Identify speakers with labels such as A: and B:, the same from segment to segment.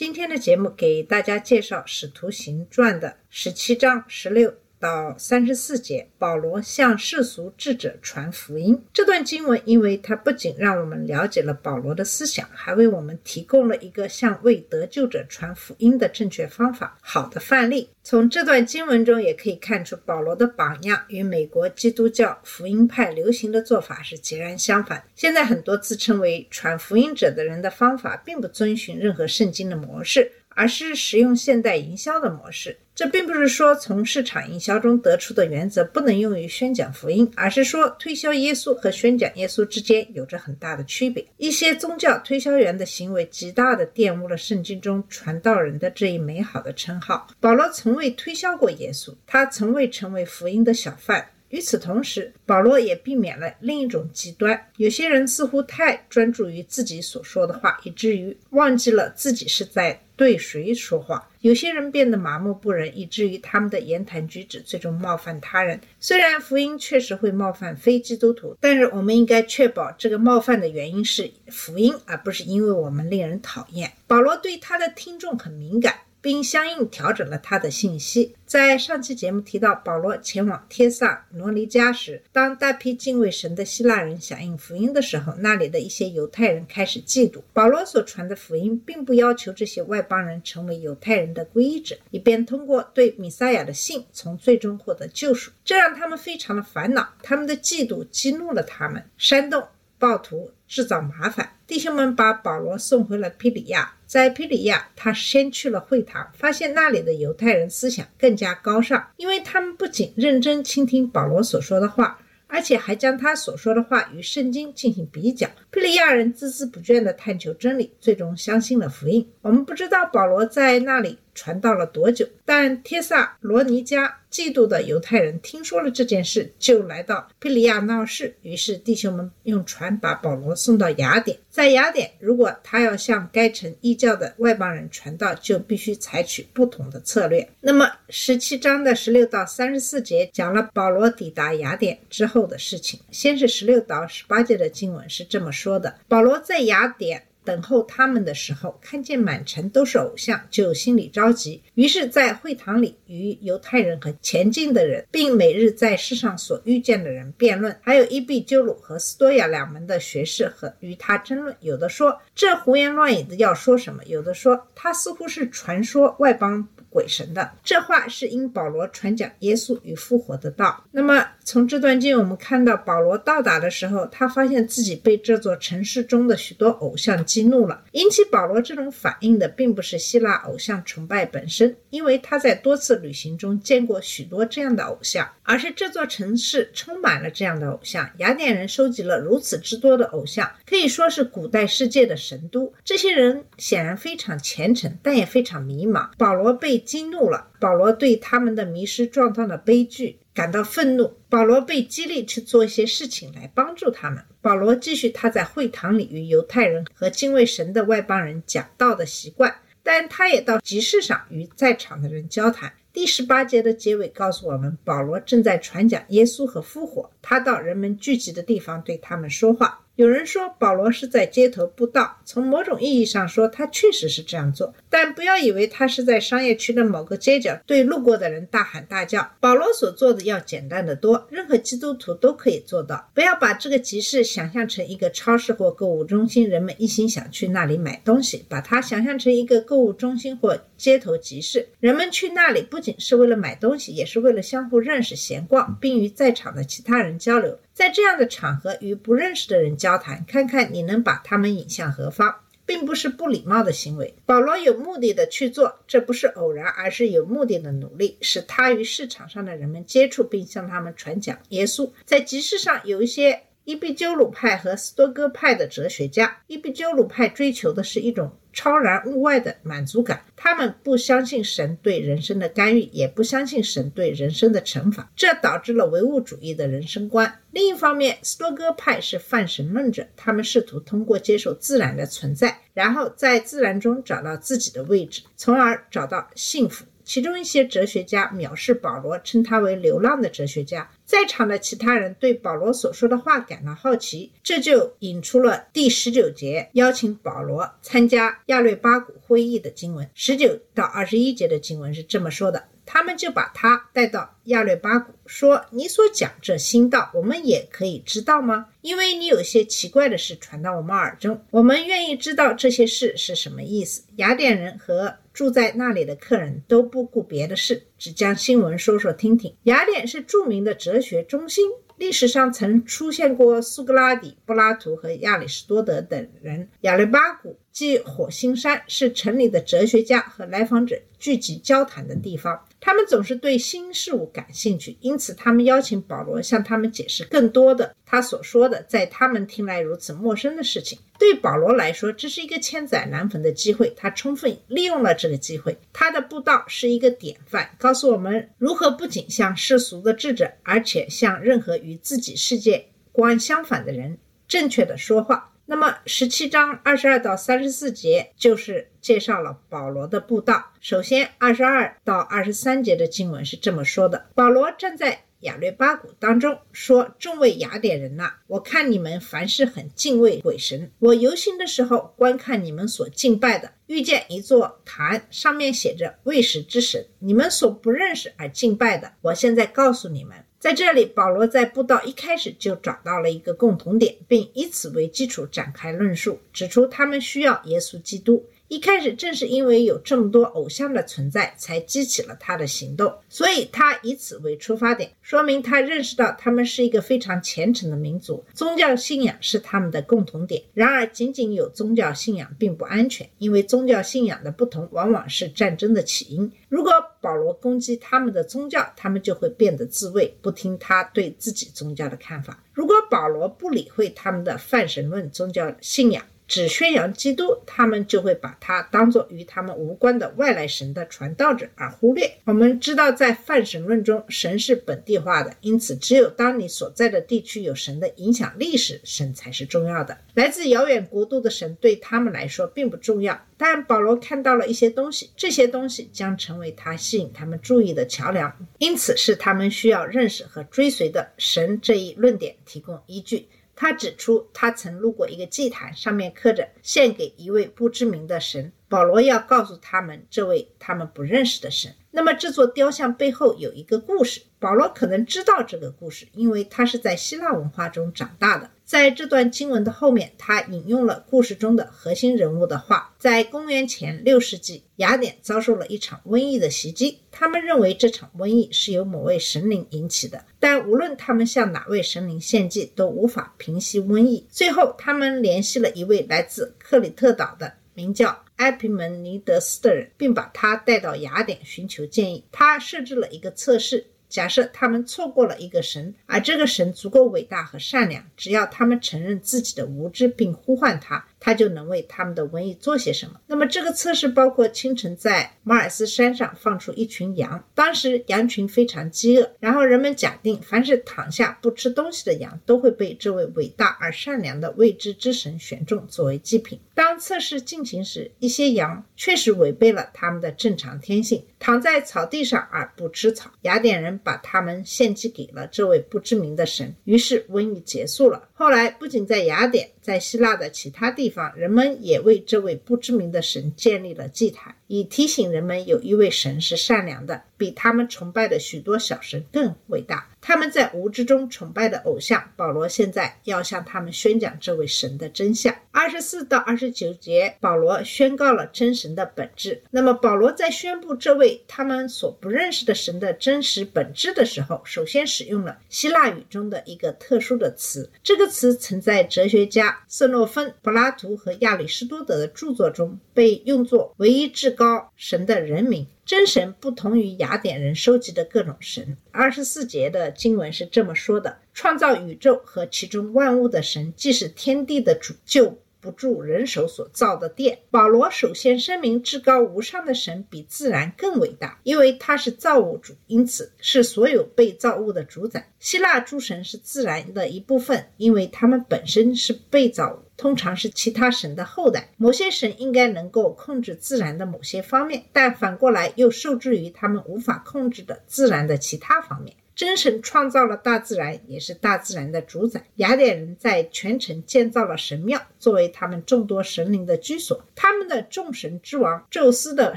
A: 今天的节目给大家介绍《使徒行传》的十七章十六到三十四节，保罗向世俗智者传福音。这段经文，因为它不仅让我们了解了保罗的思想，还为我们提供了一个向未得救者传福音的正确方法，好的范例。从这段经文中也可以看出，保罗的榜样与美国基督教福音派流行的做法是截然相反。现在很多自称为传福音者的人的方法，并不遵循任何圣经的模式，而是使用现代营销的模式。这并不是说从市场营销中得出的原则不能用于宣讲福音，而是说推销耶稣和宣讲耶稣之间有着很大的区别。一些宗教推销员的行为极大地玷污了圣经中传道人的这一美好的称号。保罗从未推销过耶稣，他从未成为福音的小贩。与此同时，保罗也避免了另一种极端。有些人似乎太专注于自己所说的话，以至于忘记了自己是在对谁说话。有些人变得麻木不仁，以至于他们的言谈举止最终冒犯他人。虽然福音确实会冒犯非基督徒，但是我们应该确保这个冒犯的原因是福音，而不是因为我们令人讨厌。保罗对他的听众很敏感。并相应调整了他的信息。在上期节目提到，保罗前往帖萨罗尼迦时，当大批敬畏神的希腊人响应福音的时候，那里的一些犹太人开始嫉妒保罗所传的福音，并不要求这些外邦人成为犹太人的皈依者，以便通过对米赛亚的信从最终获得救赎。这让他们非常的烦恼，他们的嫉妒激怒了他们，煽动暴徒制造麻烦。弟兄们把保罗送回了庇里亚。在皮里亚，他先去了会堂，发现那里的犹太人思想更加高尚，因为他们不仅认真倾听保罗所说的话，而且还将他所说的话与圣经进行比较。皮里亚人孜孜不倦地探求真理，最终相信了福音。我们不知道保罗在那里传道了多久，但帖萨罗尼迦嫉妒的犹太人听说了这件事，就来到庇里亚闹事。于是弟兄们用船把保罗送到雅典。在雅典，如果他要向该城异教的外邦人传道，就必须采取不同的策略。那么，十七章的十六到三十四节讲了保罗抵达雅典之后的事情。先是十六到十八节的经文是这么说的：保罗在雅典。等候他们的时候，看见满城都是偶像，就心里着急。于是，在会堂里与犹太人和前进的人，并每日在世上所遇见的人辩论，还有伊壁鸠鲁和斯多亚两门的学士和与他争论。有的说这胡言乱语的要说什么，有的说他似乎是传说外邦鬼神的。这话是因保罗传讲耶稣与复活的道。那么，从这段经我们看到，保罗到达的时候，他发现自己被这座城市中的许多偶像激怒了。引起保罗这种反应的，并不是希腊偶像崇拜本身，因为他在多次旅行中见过许多这样的偶像，而是这座城市充满了这样的偶像。雅典人收集了如此之多的偶像，可以说是古代世界的神都。这些人显然非常虔诚，但也非常迷茫。保罗被激怒了，保罗对他们的迷失状况的悲剧感到愤怒。保罗被激励去做一些事情来帮助他们。保罗继续他在会堂里与犹太人和敬畏神的外邦人讲道的习惯，但他也到集市上与在场的人交谈。第十八节的结尾告诉我们，保罗正在传讲耶稣和复活。他到人们聚集的地方对他们说话。有人说保罗是在街头布道，从某种意义上说，他确实是这样做。但不要以为他是在商业区的某个街角对路过的人大喊大叫。保罗所做的要简单得多，任何基督徒都可以做到。不要把这个集市想象成一个超市或购物中心，人们一心想去那里买东西；把它想象成一个购物中心或街头集市，人们去那里不仅是为了买东西，也是为了相互认识、闲逛，并与在场的其他人交流。在这样的场合与不认识的人交谈，看看你能把他们引向何方，并不是不礼貌的行为。保罗有目的的去做，这不是偶然，而是有目的的努力，使他与市场上的人们接触，并向他们传讲耶稣。在集市上，有一些伊壁鸠鲁派和斯多哥派的哲学家，伊壁鸠鲁派追求的是一种超然物外的满足感，他们不相信神对人生的干预，也不相信神对人生的惩罚，这导致了唯物主义的人生观。另一方面，斯多哥派是泛神论者，他们试图通过接受自然的存在，然后在自然中找到自己的位置，从而找到幸福。其中一些哲学家藐视保罗，称他为流浪的哲学家。在场的其他人对保罗所说的话感到好奇，这就引出了第十九节邀请保罗参加亚略巴谷会议的经文。十九到二十一节的经文是这么说的：他们就把他带到亚略巴谷，说：“你所讲这新道，我们也可以知道吗？因为你有些奇怪的事传到我们耳中，我们愿意知道这些事是什么意思。”雅典人和住在那里的客人都不顾别的事，只将新闻说说听听。雅典是著名的哲学中心，历史上曾出现过苏格拉底、柏拉图和亚里士多德等人。亚略巴谷即火星山，是城里的哲学家和来访者聚集交谈的地方。他们总是对新事物感兴趣，因此他们邀请保罗向他们解释更多的他所说的在他们听来如此陌生的事情。对保罗来说，这是一个千载难逢的机会，他充分利用了这个机会。他的布道是一个典范，告诉我们如何不仅向世俗的智者，而且向任何与自己世界观相反的人正确的说话。那么，十七章二十二到三十四节就是介绍了保罗的布道。首先，二十二到二十三节的经文是这么说的：保罗站在亚略巴谷当中说：“众位雅典人呐、我看你们凡事很敬畏鬼神。我游行的时候，观看你们所敬拜的，遇见一座坛，上面写着未识之神，你们所不认识而敬拜的。我现在告诉你们。”在这里，保罗在布道一开始就找到了一个共同点，并以此为基础展开论述，指出他们需要耶稣基督。一开始正是因为有这么多偶像的存在，才激起了他的行动。所以他以此为出发点，说明他认识到他们是一个非常虔诚的民族，宗教信仰是他们的共同点。然而，仅仅有宗教信仰并不安全，因为宗教信仰的不同往往是战争的起因。如果保罗攻击他们的宗教，他们就会变得自卫，不听他对自己宗教的看法。如果保罗不理会他们的泛神论宗教信仰，只宣扬基督，他们就会把他当作与他们无关的外来神的传道者而忽略。我们知道，在泛神论中，神是本地化的，因此只有当你所在的地区有神的影响力时，神才是重要的。来自遥远国度的神对他们来说并不重要，但保罗看到了一些东西，这些东西将成为他吸引他们注意的桥梁，因此是他们需要认识和追随的神这一论点提供依据。他指出，他曾路过一个祭坛，上面刻着“献给一位不知名的神”。保罗要告诉他们，这位他们不认识的神。那么，这座雕像背后有一个故事。保罗可能知道这个故事，因为他是在希腊文化中长大的。在这段经文的后面，他引用了故事中的核心人物的话：在公元前六世纪，雅典遭受了一场瘟疫的袭击。他们认为这场瘟疫是由某位神灵引起的，但无论他们向哪位神灵献祭，都无法平息瘟疫。最后，他们联系了一位来自克里特岛的名叫埃皮门尼德斯的人，并把他带到雅典寻求建议。他设置了一个测试。假设他们错过了一个神，而这个神足够伟大和善良，只要他们承认自己的无知并呼唤他，他就能为他们的瘟疫做些什么。那么，这个测试包括清晨在马尔斯山上放出一群羊，当时羊群非常饥饿，然后人们假定凡是躺下不吃东西的羊都会被这位伟大而善良的未知之神选中作为祭品。当测试进行时，一些羊确实违背了他们的正常天性，躺在草地上而不吃草。雅典人把他们献祭给了这位不知名的神，于是瘟疫结束了。后来，不仅在雅典，在希腊的其他地人们也为这位不知名的神建立了祭坛，以提醒人们有一位神是善良的，比他们崇拜的许多小神更伟大。他们在无知中崇拜的偶像，保罗现在要向他们宣讲这位神的真相。二十四到二十九节，保罗宣告了真神的本质。那么，保罗在宣布这位他们所不认识的神的真实本质的时候，首先使用了希腊语中的一个特殊的词。这个词曾在哲学家色诺芬、柏拉图和亚里士多德的著作中被用作唯一至高神的人名。真神不同于雅典人收集的各种神。二十四节的经文是这么说的：创造宇宙和其中万物的神，既是天地的主，就不住人手所造的殿。保罗首先声明，至高无上的神比自然更伟大，因为他是造物主，因此是所有被造物的主宰。希腊诸神是自然的一部分，因为他们本身是被造物，通常是其他神的后代。某些神应该能够控制自然的某些方面，但反过来又受制于他们无法控制的自然的其他方面。真神创造了大自然，也是大自然的主宰。雅典人在全城建造了神庙，作为他们众多神灵的居所。他们的众神之王宙斯的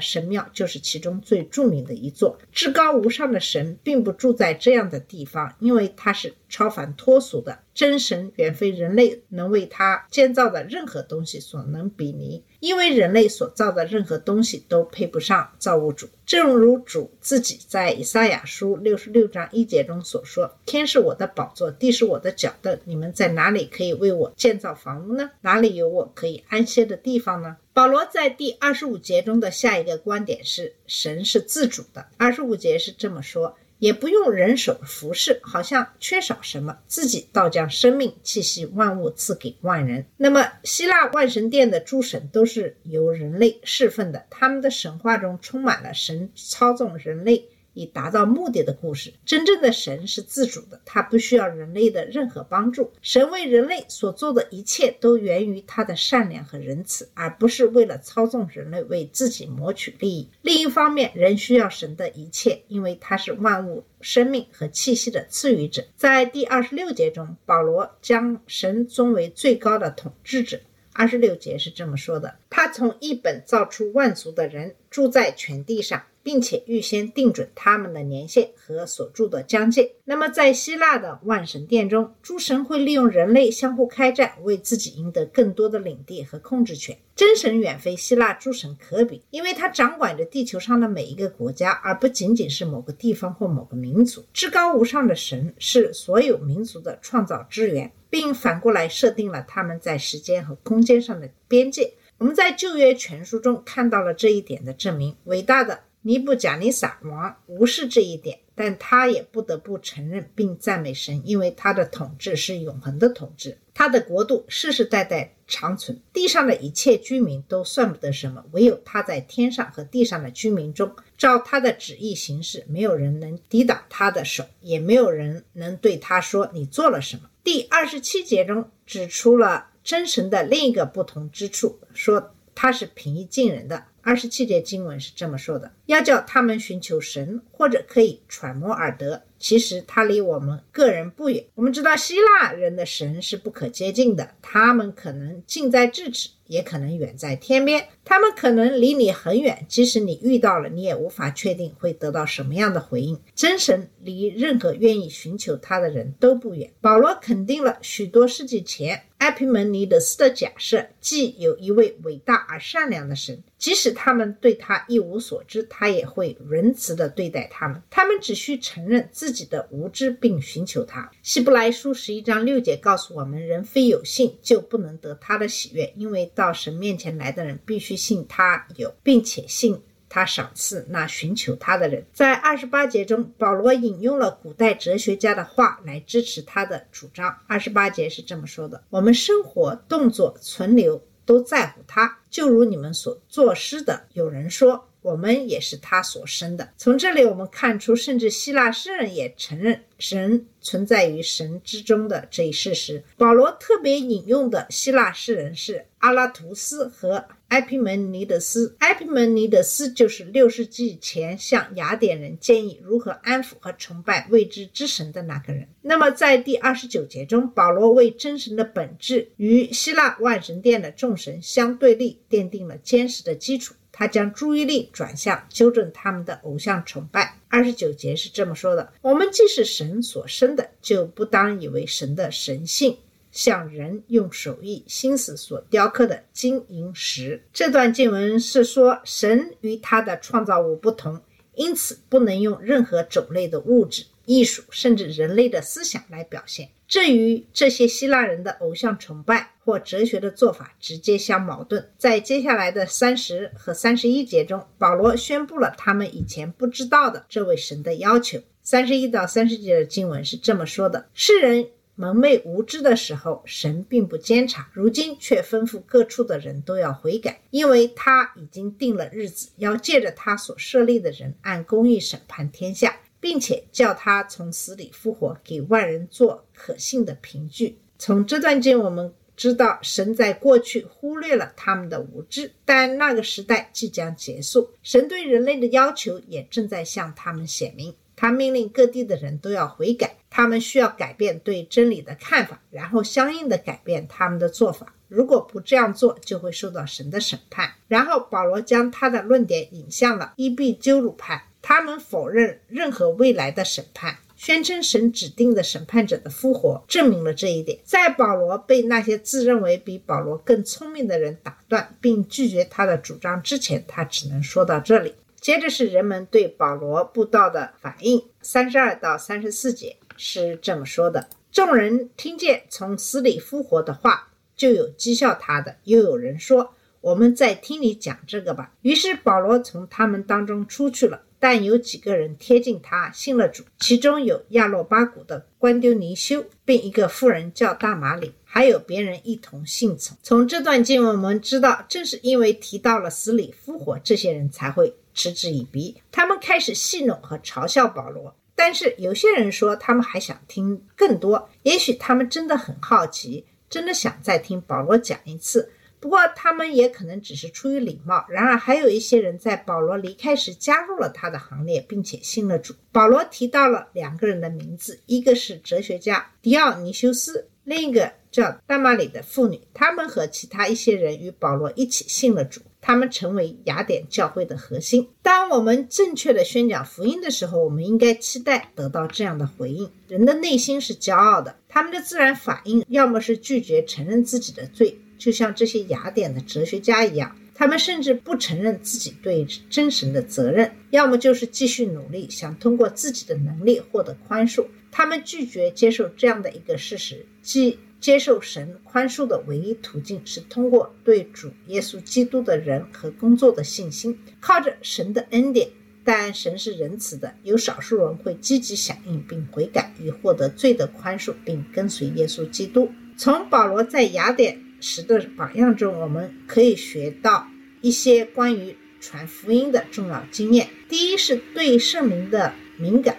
A: 神庙就是其中最著名的一座。至高无上的神并不住在这样的地方，因为他是超凡脱俗的。真神远非人类能为他建造的任何东西所能比拟，因为人类所造的任何东西都配不上造物主。正如主自己在以赛亚书六十六章一节中所说：“天是我的宝座，地是我的脚凳，你们在哪里可以为我建造房屋呢？哪里有我可以安歇的地方呢？”保罗在第二十五节中的下一个观点是：神是自主的。二十五节是这么说。也不用人手服侍，好像缺少什么，自己倒将生命气息万物赐给万人。那么，希腊万神殿的诸神都是由人类侍奉的，他们的神话中充满了神操纵人类。以达到目的的故事。真正的神是自主的，他不需要人类的任何帮助。神为人类所做的一切都源于他的善良和仁慈，而不是为了操纵人类为自己谋取利益。另一方面，人需要神的一切，因为他是万物生命和气息的赐予者。在第二十六节中，保罗将神尊为最高的统治者。二十六节是这么说的：他从一本造出万族的人，住在全地上。并且预先定准他们的年限和所住的疆界。那么，在希腊的万神殿中，诸神会利用人类相互开战，为自己赢得更多的领地和控制权。真神远非希腊诸神可比，因为他掌管着地球上的每一个国家，而不仅仅是某个地方或某个民族。至高无上的神是所有民族的创造之源，并反过来设定了他们在时间和空间上的边界。我们在旧约全书中看到了这一点的证明。伟大的。尼布贾尼撒王无视这一点，但他也不得不承认并赞美神，因为他的统治是永恒的统治，他的国度世世代代长存。地上的一切居民都算不得什么，唯有他在天上和地上的居民中，照他的旨意行事，没有人能抵挡他的手，也没有人能对他说你做了什么。第二十七节中指出了真神的另一个不同之处，说他是平易近人的。二十七节经文是这么说的：要叫他们寻求神，或者可以揣摩而得。其实他离我们个人不远。我们知道希腊人的神是不可接近的，他们可能近在咫尺，也可能远在天边。他们可能离你很远，即使你遇到了，你也无法确定会得到什么样的回应。真神离任何愿意寻求他的人都不远。保罗肯定了许多世纪前埃皮门尼德斯的假设，即有一位伟大而善良的神。即使他们对他一无所知，他也会仁慈地对待他们。他们只需承认自己的无知，并寻求他。希伯来书十一章六节告诉我们：人非有信，就不能得他的喜悦，因为到神面前来的人必须信他有，并且信他赏赐那寻求他的人。在二十八节中，保罗引用了古代哲学家的话来支持他的主张。二十八节是这么说的：我们生活、动作、存留。都在乎他，就如你们所作诗的。有人说，我们也是他所生的。从这里我们看出，甚至希腊诗人也承认神存在于神之中的这一事实。保罗特别引用的希腊诗人是阿拉图斯和。埃皮门尼德斯，埃皮门尼德斯就是六世纪前向雅典人建议如何安抚和崇拜未知之神的那个人。那么，在第二十九节中，保罗为真神的本质与希腊万神殿的众神相对立奠定了坚实的基础。他将注意力转向纠正他们的偶像崇拜。二十九节是这么说的：“我们既是神所生的，就不当以为神的神性。”像人用手艺心思所雕刻的金银石。这段经文是说，神与他的创造物不同，因此不能用任何种类的物质，艺术，甚至人类的思想来表现。这与这些希腊人的偶像崇拜或哲学的做法直接相矛盾。在接下来的三十和三十一节中，保罗宣布了他们以前不知道的这位神的要求。三十一到三十节的经文是这么说的：世人蒙昧无知的时候，神并不监察；如今却吩咐各处的人都要悔改，因为他已经定了日子，要借着他所设立的人按公义审判天下，并且叫他从死里复活，给万人做可信的凭据。从这段经我们知道，神在过去忽略了他们的无知，但那个时代即将结束，神对人类的要求也正在向他们显明。他命令各地的人都要悔改，他们需要改变对真理的看法，然后相应的改变他们的做法。如果不这样做，就会受到神的审判。然后保罗将他的论点引向了伊壁鸠鲁派，他们否认任何未来的审判，宣称神指定的审判者的复活证明了这一点。在保罗被那些自认为比保罗更聪明的人打断并拒绝他的主张之前，他只能说到这里。接着是人们对保罗布道的反应，三十二到三十四节是这么说的：众人听见从死里复活的话，就有讥笑他的，又有人说：“我们再听你讲这个吧。”于是保罗从他们当中出去了，但有几个人贴近他，信了主，其中有亚洛巴谷的关丢尼修，并一个妇人叫大马里，还有别人一同信从。从这段经文我们知道，正是因为提到了死里复活，这些人才会。嗤之以鼻，他们开始戏弄和嘲笑保罗。但是有些人说，他们还想听更多。也许他们真的很好奇，真的想再听保罗讲一次。不过他们也可能只是出于礼貌。然而，还有一些人在保罗离开时加入了他的行列，并且信了主。保罗提到了两个人的名字，一个是哲学家迪奥尼修斯，另一个叫大马里的妇女。他们和其他一些人与保罗一起信了主。他们成为雅典教会的核心。当我们正确的宣讲福音的时候，我们应该期待得到这样的回应。人的内心是骄傲的，他们的自然反应要么是拒绝承认自己的罪，就像这些雅典的哲学家一样，他们甚至不承认自己对真神的责任；要么就是继续努力，想通过自己的能力获得宽恕。他们拒绝接受这样的一个事实，即。接受神宽恕的唯一途径是通过对主耶稣基督的人和工作的信心，靠着神的恩典。但神是仁慈的，有少数人会积极响应并悔改，以获得罪的宽恕，并跟随耶稣基督。从保罗在雅典时的榜样中，我们可以学到一些关于传福音的重要经验。第一是对圣灵的敏感，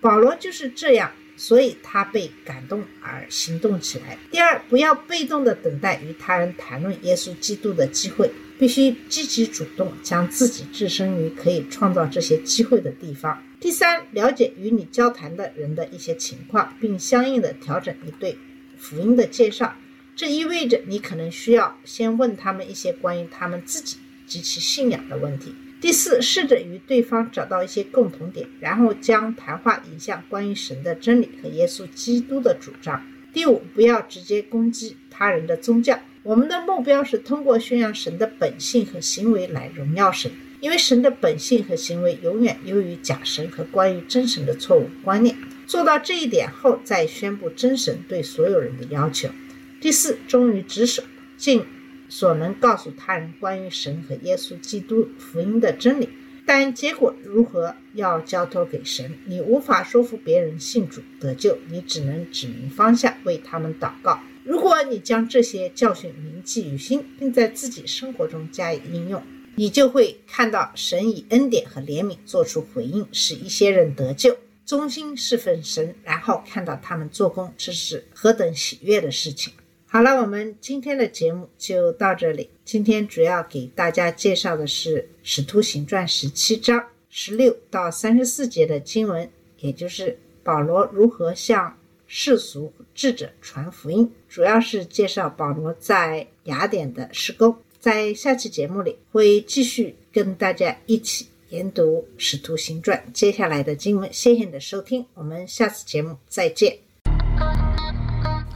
A: 保罗就是这样。所以他被感动而行动起来。第二，不要被动的等待与他人谈论耶稣基督的机会，必须积极主动，将自己置身于可以创造这些机会的地方。第三，了解与你交谈的人的一些情况，并相应的调整你对福音的介绍。这意味着你可能需要先问他们一些关于他们自己及其信仰的问题。第四，试着与对方找到一些共同点，然后将谈话引向关于神的真理和耶稣基督的主张。第五，不要直接攻击他人的宗教。我们的目标是通过宣扬神的本性和行为来荣耀神，因为神的本性和行为永远优于假神和关于真神的错误观念。做到这一点后，再宣布真神对所有人的要求。第四，忠于职守，尽。所能告诉他人关于神和耶稣基督福音的真理，但结果如何要交托给神。你无法说服别人信主得救，你只能指明方向，为他们祷告。如果你将这些教训铭记于心，并在自己生活中加以应用，你就会看到神以恩典和怜悯做出回应，使一些人得救，忠心侍奉神，然后看到他们做工，这是何等喜悦的事情！好了，我们今天的节目就到这里。今天主要给大家介绍的是《使徒行传》十七章十六到三十四节的经文，也就是保罗如何向世俗智者传福音，主要是介绍保罗在雅典的施工。在下期节目里会继续跟大家一起研读《使徒行传》接下来的经文。谢谢你的收听，我们下次节目再见。